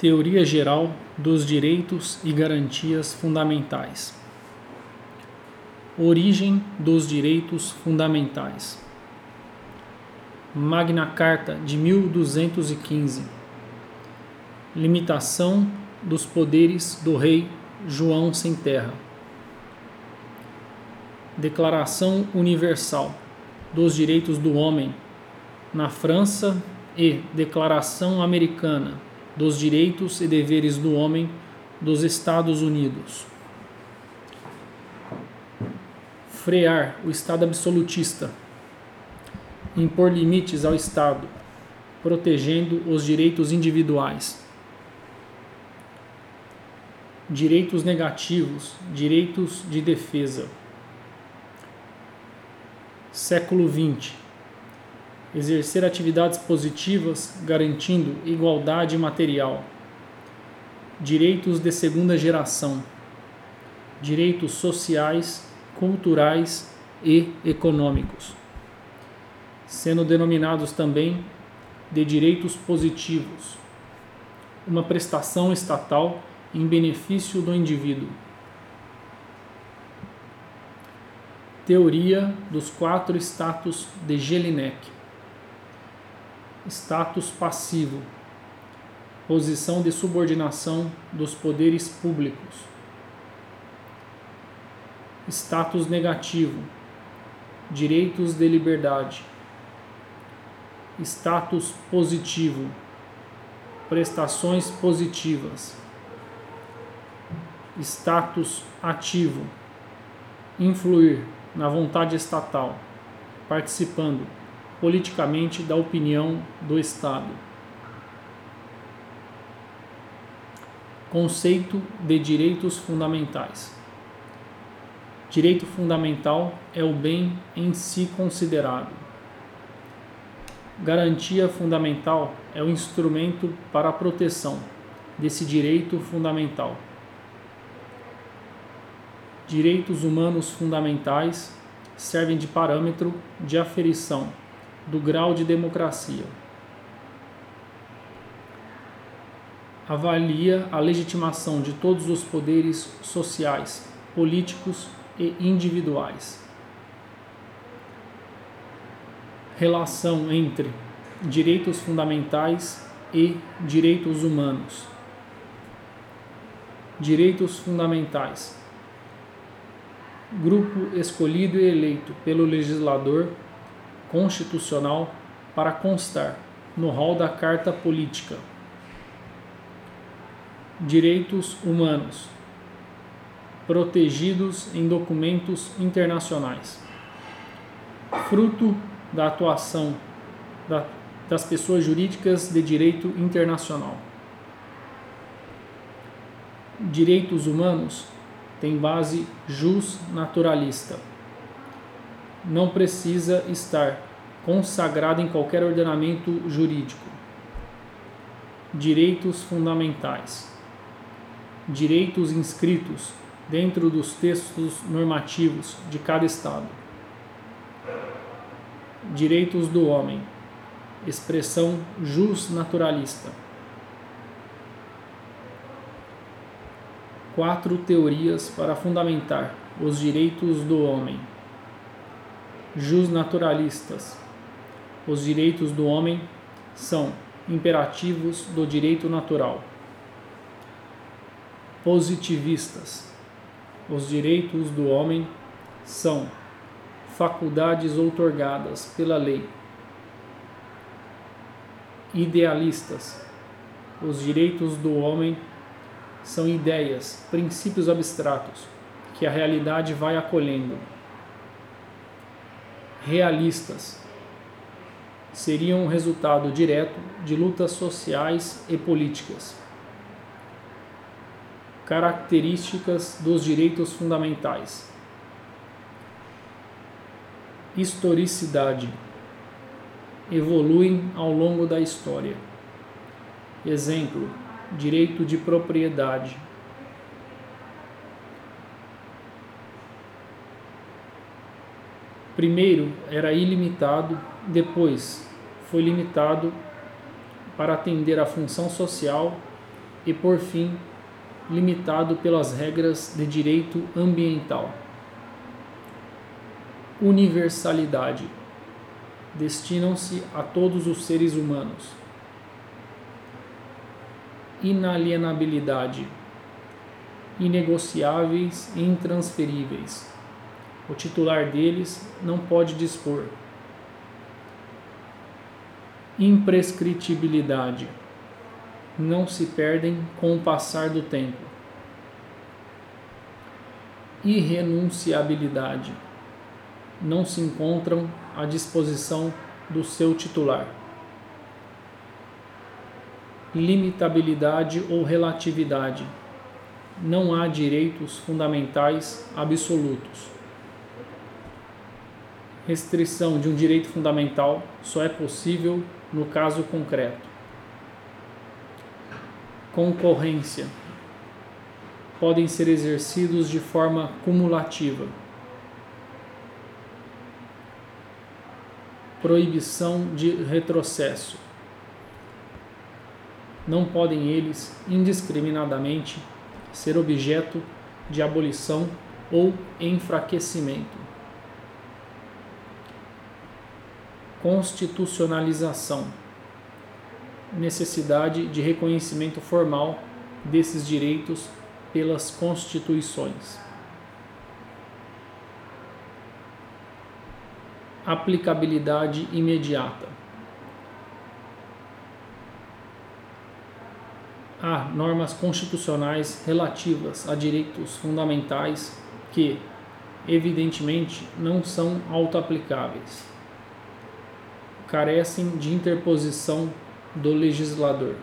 Teoria Geral dos Direitos e Garantias Fundamentais. Origem dos Direitos Fundamentais. Magna Carta de 1215. Limitação dos poderes do Rei João Sem Terra. Declaração Universal dos Direitos do Homem na França e Declaração Americana dos Direitos e Deveres do Homem dos Estados Unidos. Frear o Estado absolutista. Impor limites ao Estado, protegendo os direitos individuais. Direitos negativos, direitos de defesa. Século XX exercer atividades positivas garantindo igualdade material, direitos de segunda geração, direitos sociais, culturais e econômicos, sendo denominados também de direitos positivos, uma prestação estatal em benefício do indivíduo. Teoria dos quatro status de Jelinek status passivo, posição de subordinação dos poderes públicos. Status negativo, direitos de liberdade. Status positivo, prestações positivas. Status ativo, influir na vontade estatal, participando politicamente da opinião do Estado. Conceito de direitos fundamentais. Direito fundamental é o bem em si considerado. Garantia fundamental é o instrumento para a proteção desse direito fundamental. Direitos humanos fundamentais servem de parâmetro de aferição do grau de democracia. Avalia a legitimação de todos os poderes sociais, políticos e individuais. Relação entre direitos fundamentais e direitos humanos. Direitos fundamentais. Grupo escolhido e eleito pelo legislador constitucional para constar no rol da Carta Política. Direitos humanos protegidos em documentos internacionais. Fruto da atuação da, das pessoas jurídicas de direito internacional. Direitos humanos tem base jus naturalista não precisa estar consagrado em qualquer ordenamento jurídico. Direitos fundamentais. Direitos inscritos dentro dos textos normativos de cada Estado. Direitos do homem. Expressão jus naturalista. Quatro teorias para fundamentar os direitos do homem justnaturalistas. Os direitos do homem são imperativos do direito natural. Positivistas. Os direitos do homem são faculdades outorgadas pela lei. Idealistas. Os direitos do homem são ideias, princípios abstratos que a realidade vai acolhendo realistas seriam um resultado direto de lutas sociais e políticas. Características dos direitos fundamentais: historicidade evoluem ao longo da história. Exemplo: direito de propriedade Primeiro era ilimitado, depois foi limitado para atender à função social e, por fim, limitado pelas regras de direito ambiental. Universalidade destinam-se a todos os seres humanos. Inalienabilidade inegociáveis e intransferíveis. O titular deles não pode dispor. Imprescritibilidade não se perdem com o passar do tempo. Irrenunciabilidade não se encontram à disposição do seu titular. Limitabilidade ou relatividade não há direitos fundamentais absolutos. Restrição de um direito fundamental só é possível no caso concreto. Concorrência podem ser exercidos de forma cumulativa. Proibição de retrocesso. Não podem eles indiscriminadamente ser objeto de abolição ou enfraquecimento. Constitucionalização necessidade de reconhecimento formal desses direitos pelas constituições. Aplicabilidade imediata. há normas constitucionais relativas a direitos fundamentais que, evidentemente, não são autoaplicáveis. Carecem de interposição do legislador.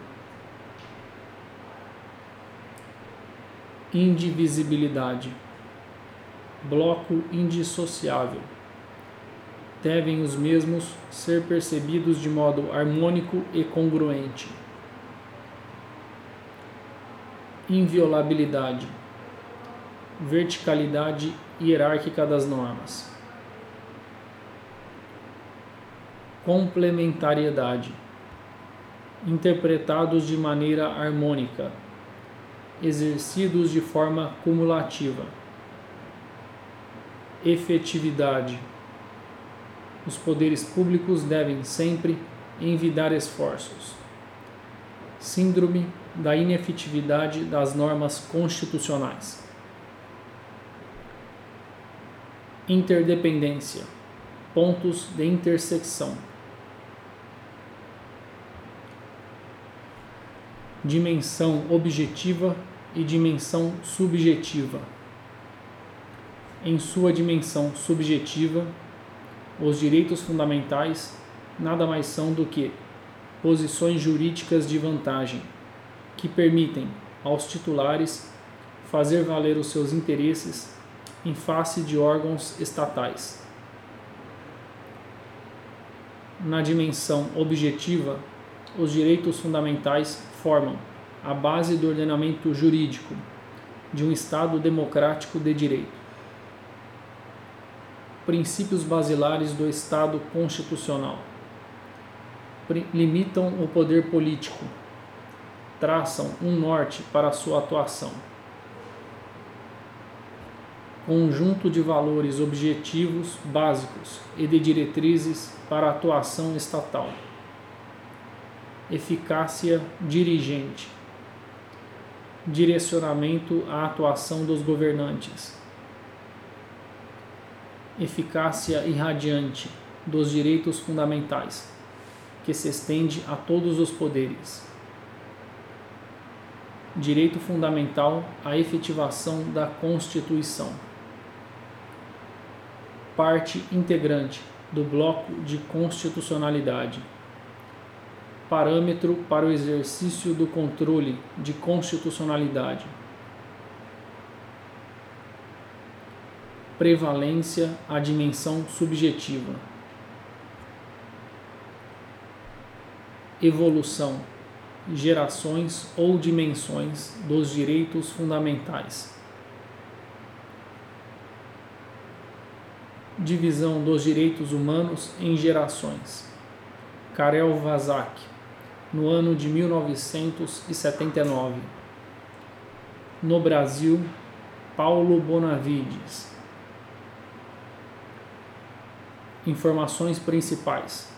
Indivisibilidade. Bloco indissociável. Devem os mesmos ser percebidos de modo harmônico e congruente inviolabilidade, verticalidade hierárquica das normas, complementariedade, interpretados de maneira harmônica, exercidos de forma cumulativa, efetividade. Os poderes públicos devem sempre envidar esforços. Síndrome da inefetividade das normas constitucionais. Interdependência pontos de intersecção. Dimensão objetiva e dimensão subjetiva. Em sua dimensão subjetiva, os direitos fundamentais nada mais são do que posições jurídicas de vantagem que permitem aos titulares fazer valer os seus interesses em face de órgãos estatais. Na dimensão objetiva, os direitos fundamentais formam a base do ordenamento jurídico de um Estado democrático de direito. Princípios basilares do Estado constitucional limitam o poder político traçam um norte para sua atuação. Conjunto de valores objetivos básicos e de diretrizes para a atuação estatal. Eficácia dirigente. Direcionamento à atuação dos governantes. Eficácia irradiante dos direitos fundamentais, que se estende a todos os poderes direito fundamental à efetivação da Constituição. Parte integrante do bloco de constitucionalidade. Parâmetro para o exercício do controle de constitucionalidade. Prevalência à dimensão subjetiva. Evolução gerações ou dimensões dos direitos fundamentais. Divisão dos direitos humanos em gerações. Karel Vazak, no ano de 1979. No Brasil, Paulo Bonavides. Informações principais: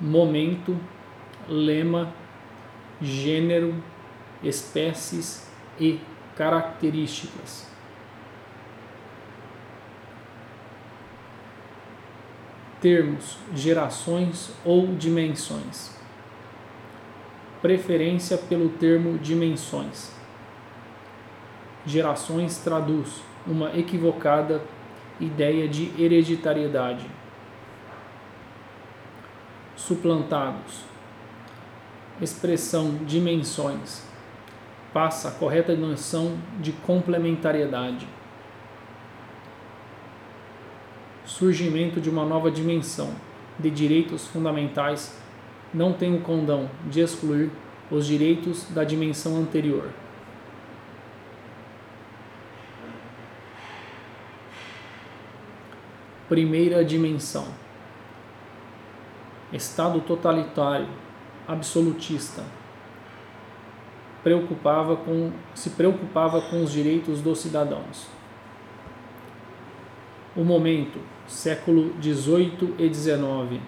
momento, lema, gênero, espécies e características. Termos, gerações ou dimensões. Preferência pelo termo dimensões. Gerações traduz uma equivocada ideia de hereditariedade. Suplantados. Expressão dimensões passa a correta noção de complementariedade. Surgimento de uma nova dimensão de direitos fundamentais não tem o condão de excluir os direitos da dimensão anterior. Primeira dimensão: Estado totalitário, absolutista, preocupava com, se preocupava com os direitos dos cidadãos. O momento, século XVIII e XIX,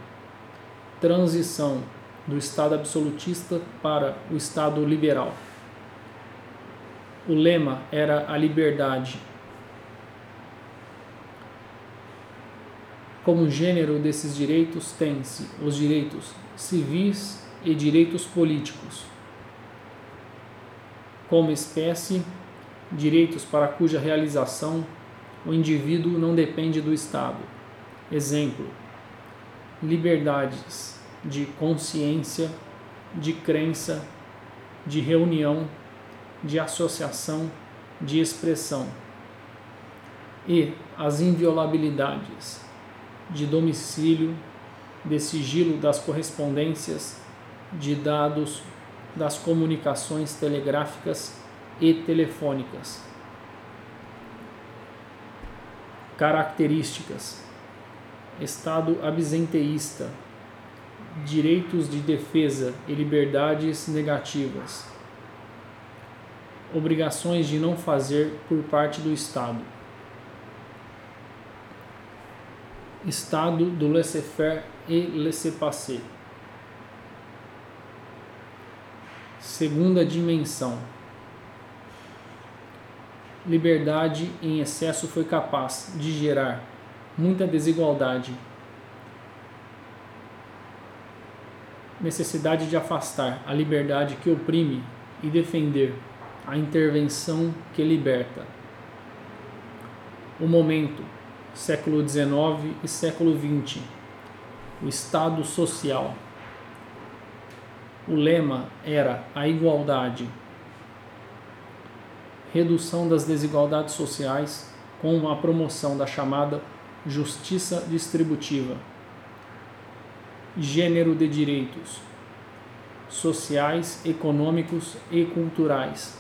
transição do Estado absolutista para o Estado liberal. O lema era a liberdade. Como gênero desses direitos, tem-se os direitos civis e direitos políticos como espécie, direitos para cuja realização o indivíduo não depende do Estado. Exemplo: liberdades de consciência, de crença, de reunião, de associação, de expressão. E as inviolabilidades de domicílio, de sigilo das correspondências, de dados das comunicações telegráficas e telefônicas. Características: Estado absenteísta, direitos de defesa e liberdades negativas, obrigações de não fazer por parte do Estado. Estado do laissez-faire e laissez-passer. Segunda dimensão. Liberdade em excesso foi capaz de gerar muita desigualdade. Necessidade de afastar a liberdade que oprime e defender a intervenção que liberta. O momento, século XIX e século XX. O Estado social o lema era a igualdade, redução das desigualdades sociais com a promoção da chamada justiça distributiva, gênero de direitos sociais, econômicos e culturais,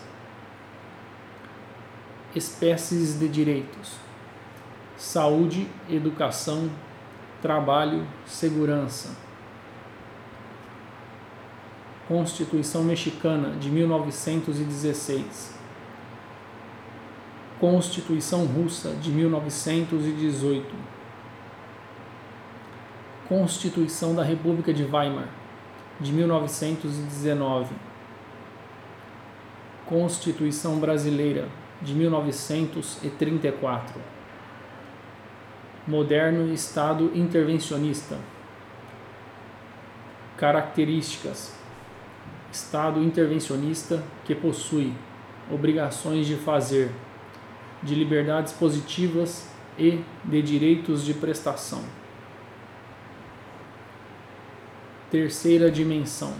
espécies de direitos, saúde, educação, trabalho, segurança. Constituição Mexicana de 1916, Constituição Russa de 1918, Constituição da República de Weimar de 1919, Constituição Brasileira de 1934, Moderno Estado Intervencionista. Características Estado intervencionista que possui obrigações de fazer, de liberdades positivas e de direitos de prestação. Terceira dimensão.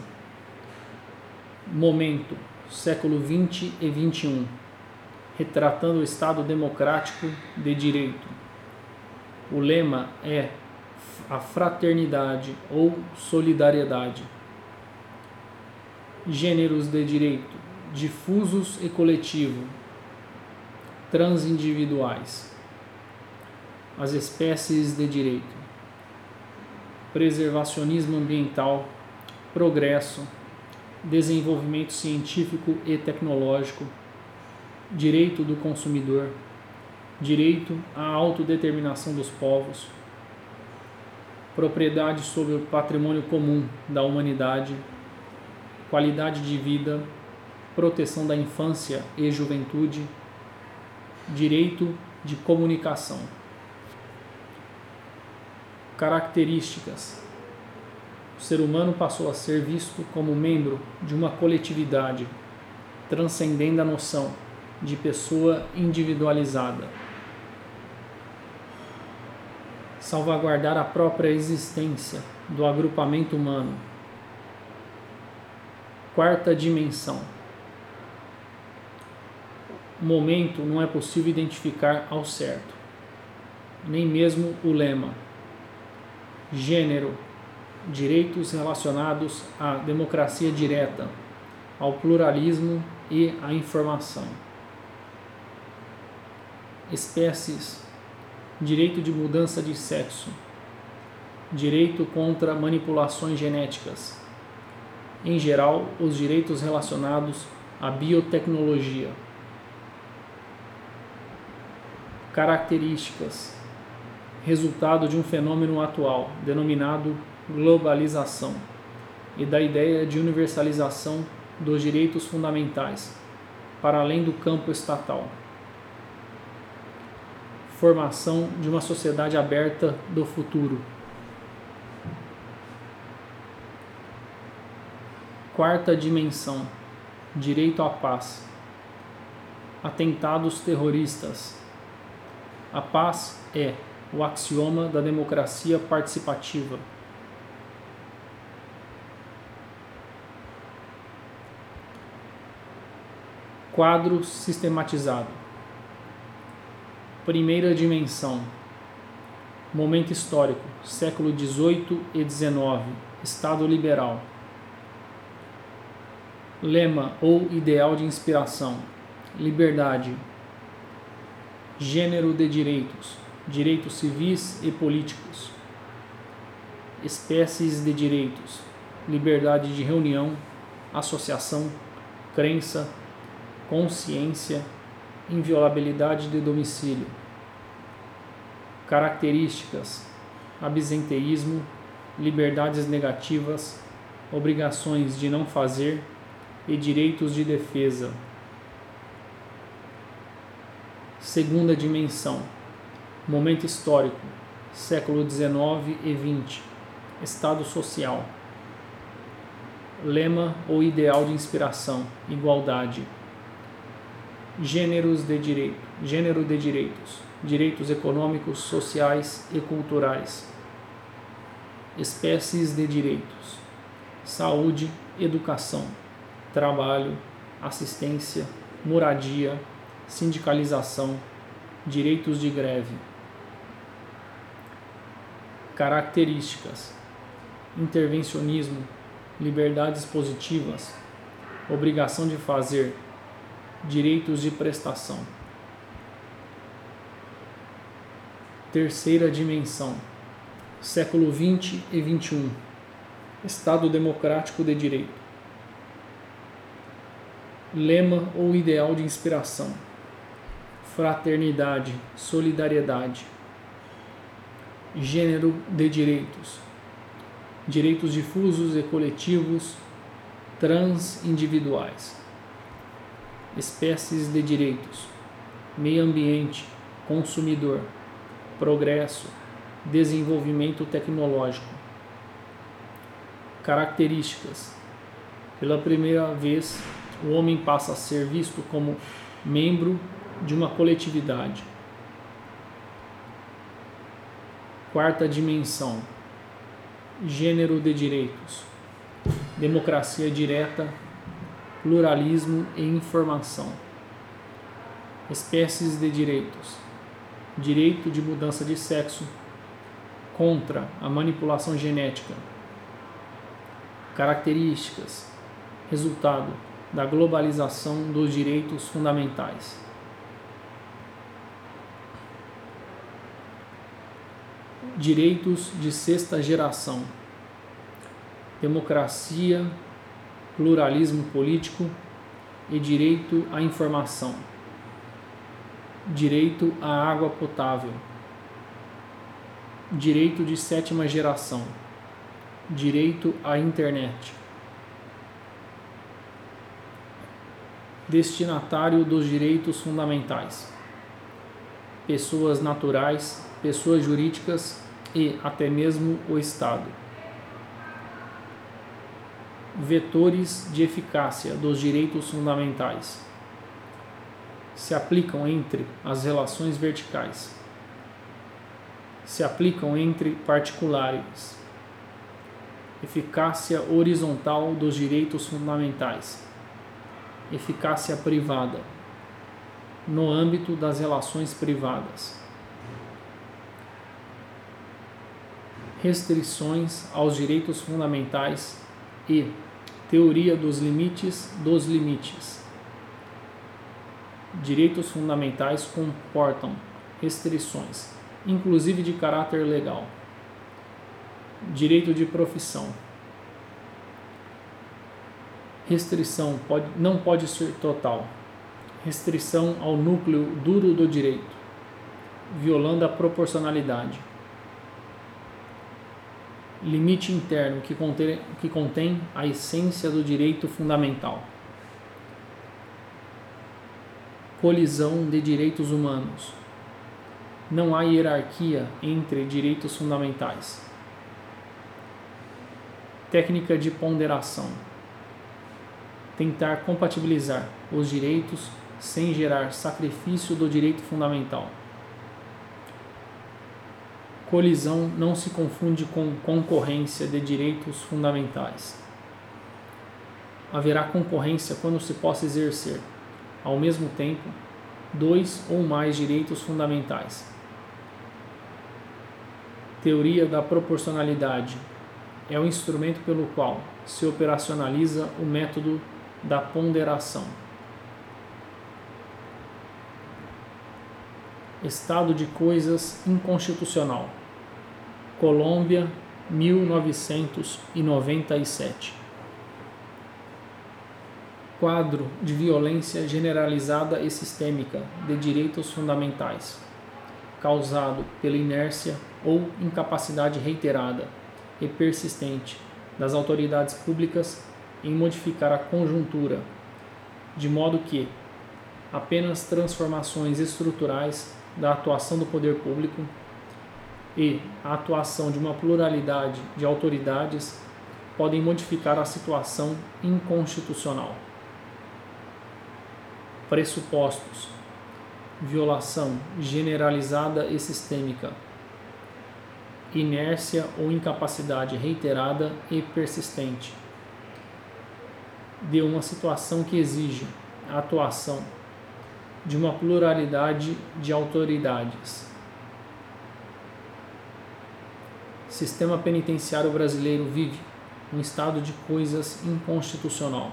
Momento, século 20 e 21, retratando o Estado democrático de direito. O lema é a fraternidade ou solidariedade gêneros de direito, difusos e coletivo, transindividuais, as espécies de direito, preservacionismo ambiental, progresso, desenvolvimento científico e tecnológico, direito do consumidor, direito à autodeterminação dos povos, propriedade sobre o patrimônio comum da humanidade, qualidade de vida, proteção da infância e juventude, direito de comunicação. Características: o ser humano passou a ser visto como membro de uma coletividade, transcendendo a noção de pessoa individualizada. Salvaguardar a própria existência do agrupamento humano. Quarta dimensão. Momento não é possível identificar ao certo, nem mesmo o lema. Gênero direitos relacionados à democracia direta, ao pluralismo e à informação. Espécies: direito de mudança de sexo, direito contra manipulações genéticas, em geral, os direitos relacionados à biotecnologia. Características: resultado de um fenômeno atual, denominado globalização e da ideia de universalização dos direitos fundamentais, para além do campo estatal. Formação de uma sociedade aberta do futuro. Quarta dimensão: direito à paz. Atentados terroristas. A paz é o axioma da democracia participativa. Quadro sistematizado. Primeira dimensão. Momento histórico, século XVIII e XIX, Estado liberal. Lema ou ideal de inspiração: liberdade. Gênero de direitos: direitos civis e políticos. Espécies de direitos: liberdade de reunião, associação, crença, consciência, inviolabilidade de domicílio. Características: absenteísmo, liberdades negativas, obrigações de não fazer e direitos de defesa. Segunda dimensão: momento histórico, século XIX e XX, estado social. Lema ou ideal de inspiração: igualdade gêneros de direito, gênero de direitos, direitos econômicos, sociais e culturais, espécies de direitos, saúde, educação, trabalho, assistência, moradia, sindicalização, direitos de greve. Características: intervencionismo, liberdades positivas, obrigação de fazer, direitos de prestação. Terceira dimensão, século 20 e 21, Estado democrático de direito. Lema ou ideal de inspiração: fraternidade, solidariedade. Gênero de direitos: direitos difusos e coletivos, transindividuais espécies de direitos, meio ambiente, consumidor, progresso, desenvolvimento tecnológico. Características: pela primeira vez, o homem passa a ser visto como membro de uma coletividade. Quarta dimensão: gênero de direitos, democracia direta pluralismo e informação. Espécies de direitos: direito de mudança de sexo, contra a manipulação genética. Características: resultado da globalização dos direitos fundamentais. Direitos de sexta geração. Democracia pluralismo político e direito à informação, direito à água potável, direito de sétima geração, direito à internet. Destinatário dos direitos fundamentais: pessoas naturais, pessoas jurídicas e até mesmo o Estado. Vetores de eficácia dos direitos fundamentais. Se aplicam entre as relações verticais, se aplicam entre particulares, eficácia horizontal dos direitos fundamentais, eficácia privada, no âmbito das relações privadas. Restrições aos direitos fundamentais e Teoria dos limites dos limites. Direitos fundamentais comportam restrições, inclusive de caráter legal. Direito de profissão. Restrição pode, não pode ser total. Restrição ao núcleo duro do direito, violando a proporcionalidade limite interno que contém, que contém a essência do direito fundamental. Colisão de direitos humanos. Não há hierarquia entre direitos fundamentais. Técnica de ponderação. Tentar compatibilizar os direitos sem gerar sacrifício do direito fundamental. Colisão não se confunde com concorrência de direitos fundamentais. Haverá concorrência quando se possa exercer, ao mesmo tempo, dois ou mais direitos fundamentais. Teoria da proporcionalidade é o instrumento pelo qual se operacionaliza o método da ponderação. Estado de coisas inconstitucional. Colômbia, 1997. Quadro de violência generalizada e sistêmica de direitos fundamentais, causado pela inércia ou incapacidade reiterada e persistente das autoridades públicas em modificar a conjuntura, de modo que apenas transformações estruturais da atuação do poder público e a atuação de uma pluralidade de autoridades podem modificar a situação inconstitucional. Pressupostos: violação generalizada e sistêmica, inércia ou incapacidade reiterada e persistente. De uma situação que exige atuação de uma pluralidade de autoridades. Sistema penitenciário brasileiro vive um estado de coisas inconstitucional.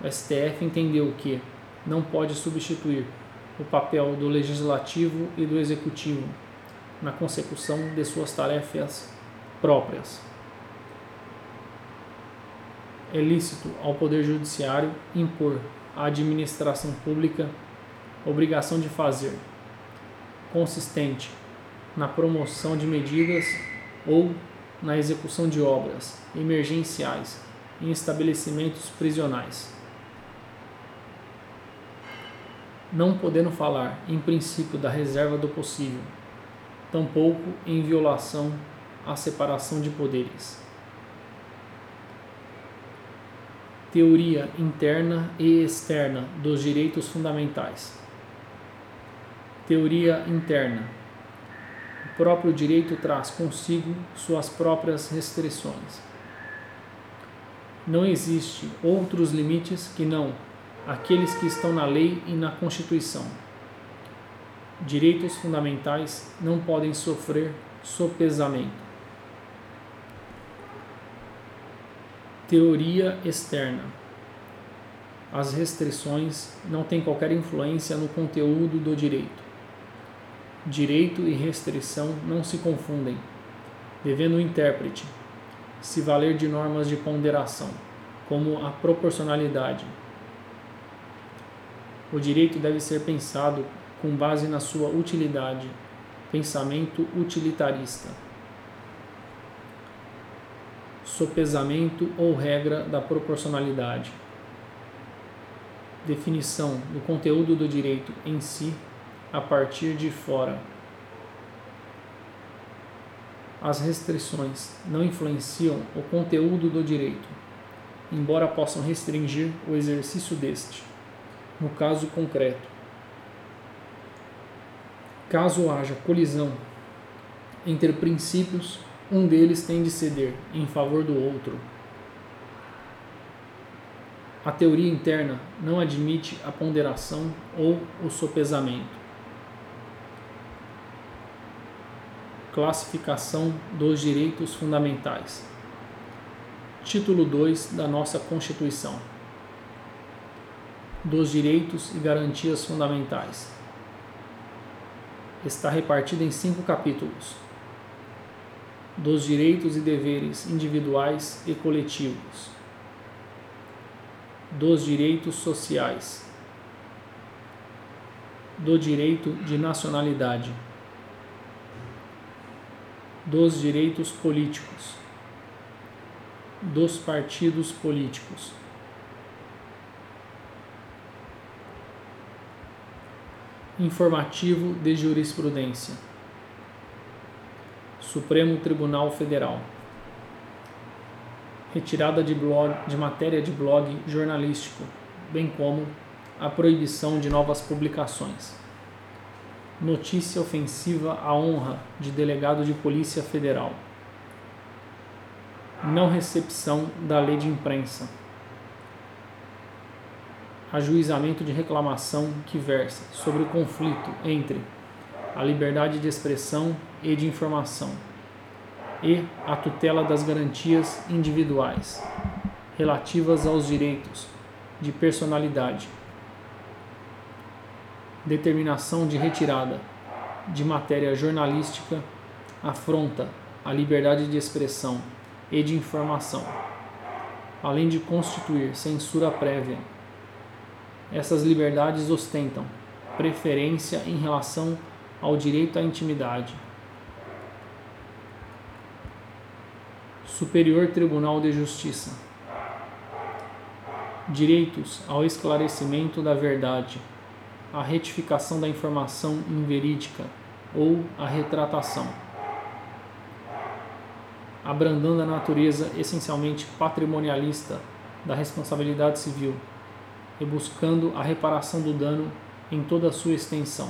O STF entendeu que não pode substituir o papel do legislativo e do executivo na consecução de suas tarefas próprias. É lícito ao Poder Judiciário impor a administração pública obrigação de fazer, consistente na promoção de medidas ou na execução de obras emergenciais em estabelecimentos prisionais. Não podendo falar, em princípio, da reserva do possível, tampouco em violação à separação de poderes. Teoria interna e externa dos direitos fundamentais. Teoria interna. O próprio direito traz consigo suas próprias restrições. Não existe outros limites que não aqueles que estão na lei e na Constituição. Direitos fundamentais não podem sofrer sopesamento. Teoria externa. As restrições não têm qualquer influência no conteúdo do direito. Direito e restrição não se confundem, devendo o intérprete se valer de normas de ponderação, como a proporcionalidade. O direito deve ser pensado com base na sua utilidade, pensamento utilitarista. Sopesamento ou regra da proporcionalidade. Definição do conteúdo do direito em si a partir de fora. As restrições não influenciam o conteúdo do direito, embora possam restringir o exercício deste, no caso concreto. Caso haja colisão entre princípios, um deles tem de ceder em favor do outro. A teoria interna não admite a ponderação ou o sopesamento. Classificação dos direitos fundamentais. Título 2 da nossa Constituição. Dos direitos e garantias fundamentais. Está repartida em cinco capítulos. Dos direitos e deveres individuais e coletivos dos direitos sociais, do direito de nacionalidade, dos direitos políticos, dos partidos políticos. Informativo de jurisprudência. Supremo Tribunal Federal retirada de, blog, de matéria de blog jornalístico, bem como a proibição de novas publicações. Notícia ofensiva à honra de delegado de Polícia Federal. Não recepção da lei de imprensa. Ajuizamento de reclamação que versa sobre o conflito entre a liberdade de expressão e de informação e a tutela das garantias individuais relativas aos direitos de personalidade, determinação de retirada de matéria jornalística afronta a liberdade de expressão e de informação, além de constituir censura prévia. Essas liberdades ostentam preferência em relação ao direito à intimidade Superior Tribunal de Justiça. Direitos ao esclarecimento da verdade, à retificação da informação inverídica ou à retratação. Abrandando a natureza essencialmente patrimonialista da responsabilidade civil e buscando a reparação do dano em toda a sua extensão.